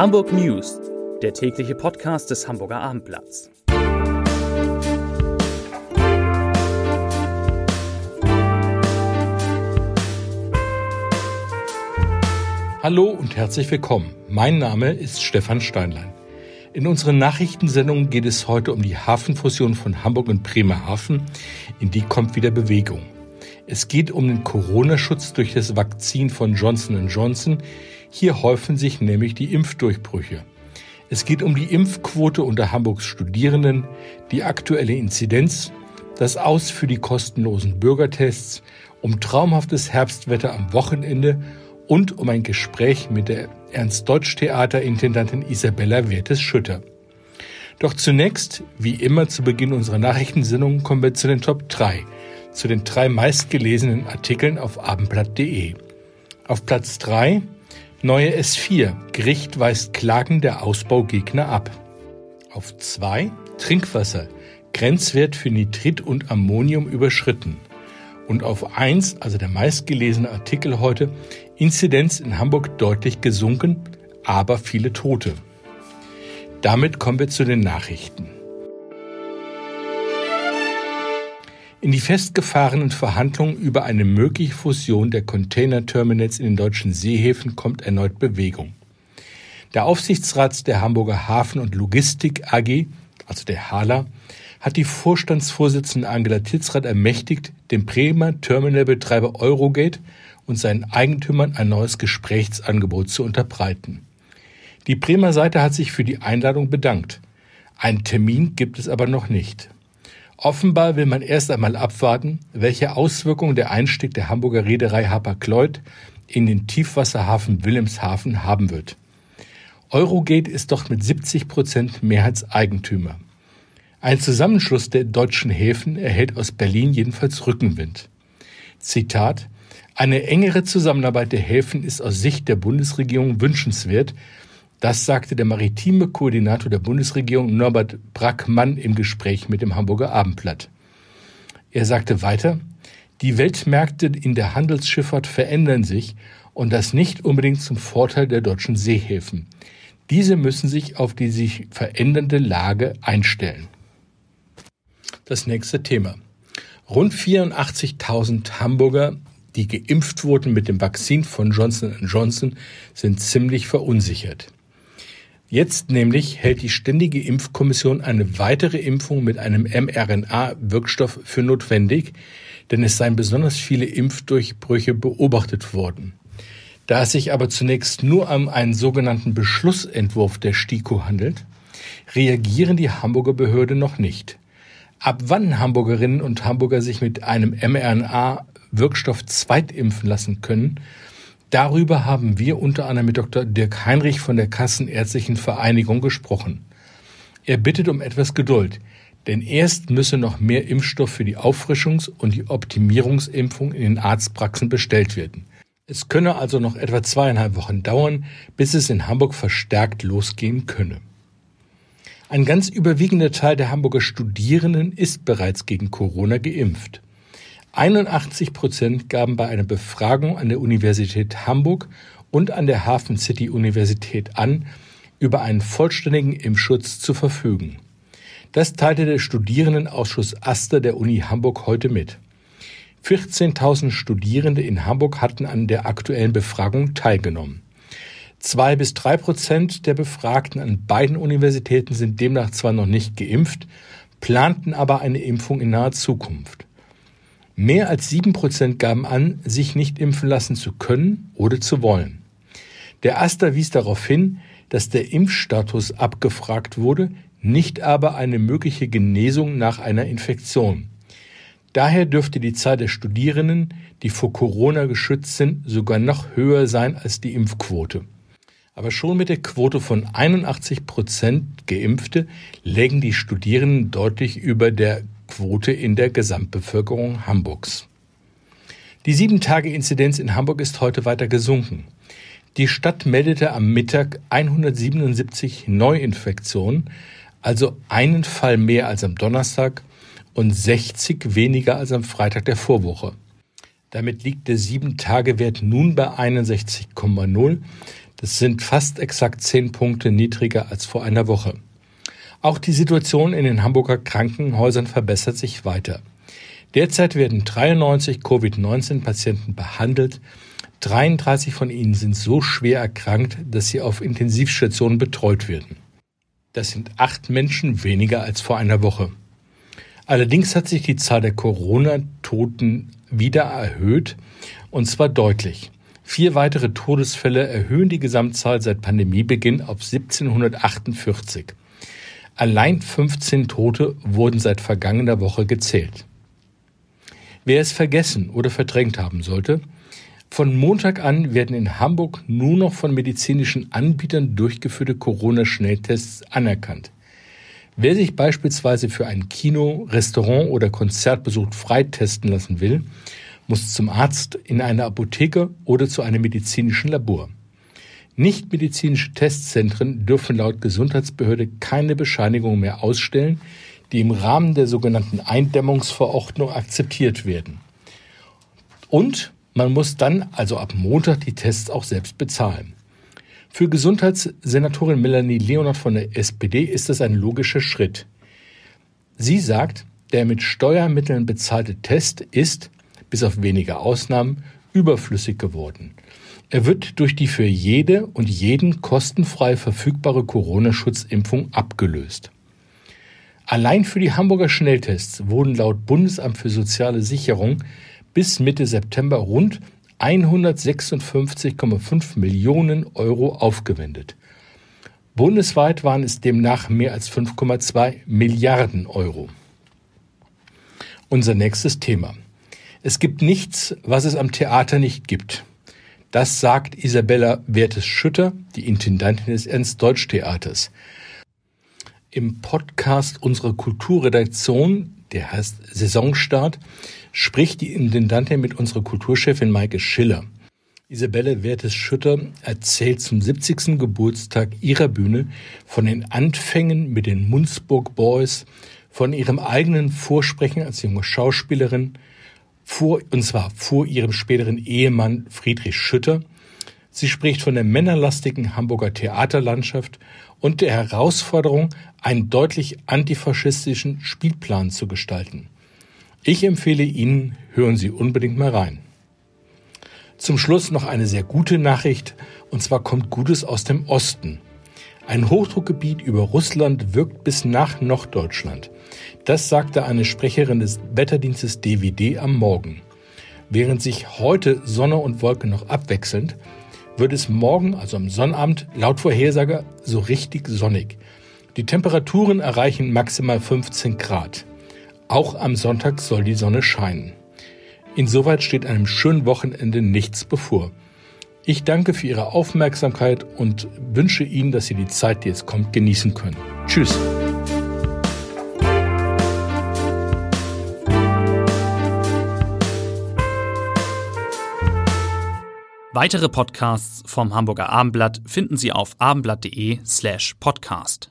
Hamburg News, der tägliche Podcast des Hamburger Abendblatts. Hallo und herzlich willkommen. Mein Name ist Stefan Steinlein. In unseren Nachrichtensendungen geht es heute um die Hafenfusion von Hamburg und Bremerhaven. In die kommt wieder Bewegung. Es geht um den Corona-Schutz durch das Vakzin von Johnson Johnson. Hier häufen sich nämlich die Impfdurchbrüche. Es geht um die Impfquote unter Hamburgs Studierenden, die aktuelle Inzidenz, das Aus für die kostenlosen Bürgertests, um traumhaftes Herbstwetter am Wochenende und um ein Gespräch mit der Ernst-Deutsch-Theater-Intendantin Isabella Wertes-Schütter. Doch zunächst, wie immer zu Beginn unserer Nachrichtensendung, kommen wir zu den Top 3, zu den drei meistgelesenen Artikeln auf abendblatt.de. Auf Platz 3 Neue S4. Gericht weist Klagen der Ausbaugegner ab. Auf 2 Trinkwasser. Grenzwert für Nitrit und Ammonium überschritten. Und auf 1, also der meistgelesene Artikel heute, Inzidenz in Hamburg deutlich gesunken, aber viele Tote. Damit kommen wir zu den Nachrichten. In die festgefahrenen Verhandlungen über eine mögliche Fusion der Containerterminals in den deutschen Seehäfen kommt erneut Bewegung. Der Aufsichtsrat der Hamburger Hafen- und Logistik AG, also der HALA, hat die Vorstandsvorsitzende Angela Tilsrath ermächtigt, dem Bremer Terminalbetreiber Eurogate und seinen Eigentümern ein neues Gesprächsangebot zu unterbreiten. Die Bremer Seite hat sich für die Einladung bedankt. Einen Termin gibt es aber noch nicht. Offenbar will man erst einmal abwarten, welche Auswirkungen der Einstieg der Hamburger Reederei Hapag-Lloyd in den Tiefwasserhafen Wilhelmshaven haben wird. Eurogate ist doch mit 70 Prozent Mehrheitseigentümer. Ein Zusammenschluss der deutschen Häfen erhält aus Berlin jedenfalls Rückenwind. Zitat Eine engere Zusammenarbeit der Häfen ist aus Sicht der Bundesregierung wünschenswert. Das sagte der maritime Koordinator der Bundesregierung Norbert Brackmann im Gespräch mit dem Hamburger Abendblatt. Er sagte weiter, die Weltmärkte in der Handelsschifffahrt verändern sich und das nicht unbedingt zum Vorteil der deutschen Seehäfen. Diese müssen sich auf die sich verändernde Lage einstellen das nächste Thema. Rund 84.000 Hamburger, die geimpft wurden mit dem Vakzin von Johnson Johnson, sind ziemlich verunsichert. Jetzt nämlich hält die Ständige Impfkommission eine weitere Impfung mit einem mRNA-Wirkstoff für notwendig, denn es seien besonders viele Impfdurchbrüche beobachtet worden. Da es sich aber zunächst nur um einen sogenannten Beschlussentwurf der STIKO handelt, reagieren die Hamburger Behörde noch nicht. Ab wann Hamburgerinnen und Hamburger sich mit einem mRNA-Wirkstoff zweitimpfen lassen können, darüber haben wir unter anderem mit Dr. Dirk Heinrich von der Kassenärztlichen Vereinigung gesprochen. Er bittet um etwas Geduld, denn erst müsse noch mehr Impfstoff für die Auffrischungs- und die Optimierungsimpfung in den Arztpraxen bestellt werden. Es könne also noch etwa zweieinhalb Wochen dauern, bis es in Hamburg verstärkt losgehen könne. Ein ganz überwiegender Teil der Hamburger Studierenden ist bereits gegen Corona geimpft. 81 Prozent gaben bei einer Befragung an der Universität Hamburg und an der Hafen City Universität an, über einen vollständigen Impfschutz zu verfügen. Das teilte der Studierendenausschuss Aster der Uni Hamburg heute mit. 14.000 Studierende in Hamburg hatten an der aktuellen Befragung teilgenommen. Zwei bis drei Prozent der Befragten an beiden Universitäten sind demnach zwar noch nicht geimpft, planten aber eine Impfung in naher Zukunft. Mehr als sieben Prozent gaben an, sich nicht impfen lassen zu können oder zu wollen. Der Aster wies darauf hin, dass der Impfstatus abgefragt wurde, nicht aber eine mögliche Genesung nach einer Infektion. Daher dürfte die Zahl der Studierenden, die vor Corona geschützt sind, sogar noch höher sein als die Impfquote. Aber schon mit der Quote von 81 Prozent Geimpfte lägen die Studierenden deutlich über der Quote in der Gesamtbevölkerung Hamburgs. Die Sieben-Tage-Inzidenz in Hamburg ist heute weiter gesunken. Die Stadt meldete am Mittag 177 Neuinfektionen, also einen Fall mehr als am Donnerstag und 60 weniger als am Freitag der Vorwoche. Damit liegt der Sieben-Tage-Wert nun bei 61,0. Das sind fast exakt zehn Punkte niedriger als vor einer Woche. Auch die Situation in den Hamburger Krankenhäusern verbessert sich weiter. Derzeit werden 93 Covid-19-Patienten behandelt. 33 von ihnen sind so schwer erkrankt, dass sie auf Intensivstationen betreut werden. Das sind acht Menschen weniger als vor einer Woche. Allerdings hat sich die Zahl der Corona-Toten wieder erhöht, und zwar deutlich. Vier weitere Todesfälle erhöhen die Gesamtzahl seit Pandemiebeginn auf 1748. Allein 15 Tote wurden seit vergangener Woche gezählt. Wer es vergessen oder verdrängt haben sollte, von Montag an werden in Hamburg nur noch von medizinischen Anbietern durchgeführte Corona-Schnelltests anerkannt. Wer sich beispielsweise für ein Kino, Restaurant oder Konzertbesuch freitesten lassen will, muss zum Arzt, in eine Apotheke oder zu einem medizinischen Labor. Nichtmedizinische Testzentren dürfen laut Gesundheitsbehörde keine Bescheinigung mehr ausstellen, die im Rahmen der sogenannten Eindämmungsverordnung akzeptiert werden. Und man muss dann, also ab Montag, die Tests auch selbst bezahlen. Für Gesundheitssenatorin Melanie Leonard von der SPD ist das ein logischer Schritt. Sie sagt, der mit Steuermitteln bezahlte Test ist, bis auf wenige Ausnahmen, überflüssig geworden. Er wird durch die für jede und jeden kostenfrei verfügbare Corona-Schutzimpfung abgelöst. Allein für die Hamburger Schnelltests wurden laut Bundesamt für soziale Sicherung bis Mitte September rund 156,5 Millionen Euro aufgewendet. Bundesweit waren es demnach mehr als 5,2 Milliarden Euro. Unser nächstes Thema. Es gibt nichts, was es am Theater nicht gibt. Das sagt Isabella Wertes-Schütter, die Intendantin des Ernst-Deutsch-Theaters. Im Podcast unserer Kulturredaktion, der heißt Saisonstart, spricht die Intendantin mit unserer Kulturchefin Maike Schiller. Isabelle Wertes-Schütter erzählt zum 70. Geburtstag ihrer Bühne von den Anfängen mit den Munzburg Boys, von ihrem eigenen Vorsprechen als junge Schauspielerin, vor, und zwar vor ihrem späteren Ehemann Friedrich Schütter. Sie spricht von der männerlastigen Hamburger Theaterlandschaft und der Herausforderung, einen deutlich antifaschistischen Spielplan zu gestalten. Ich empfehle Ihnen, hören Sie unbedingt mal rein. Zum Schluss noch eine sehr gute Nachricht, und zwar kommt Gutes aus dem Osten. Ein Hochdruckgebiet über Russland wirkt bis nach Norddeutschland. Das sagte eine Sprecherin des Wetterdienstes DWD am Morgen. Während sich heute Sonne und Wolke noch abwechselnd, wird es morgen, also am Sonnabend, laut Vorhersage so richtig sonnig. Die Temperaturen erreichen maximal 15 Grad. Auch am Sonntag soll die Sonne scheinen. Insoweit steht einem schönen Wochenende nichts bevor. Ich danke für Ihre Aufmerksamkeit und wünsche Ihnen, dass Sie die Zeit, die jetzt kommt, genießen können. Tschüss. Weitere Podcasts vom Hamburger Abendblatt finden Sie auf abendblatt.de slash podcast.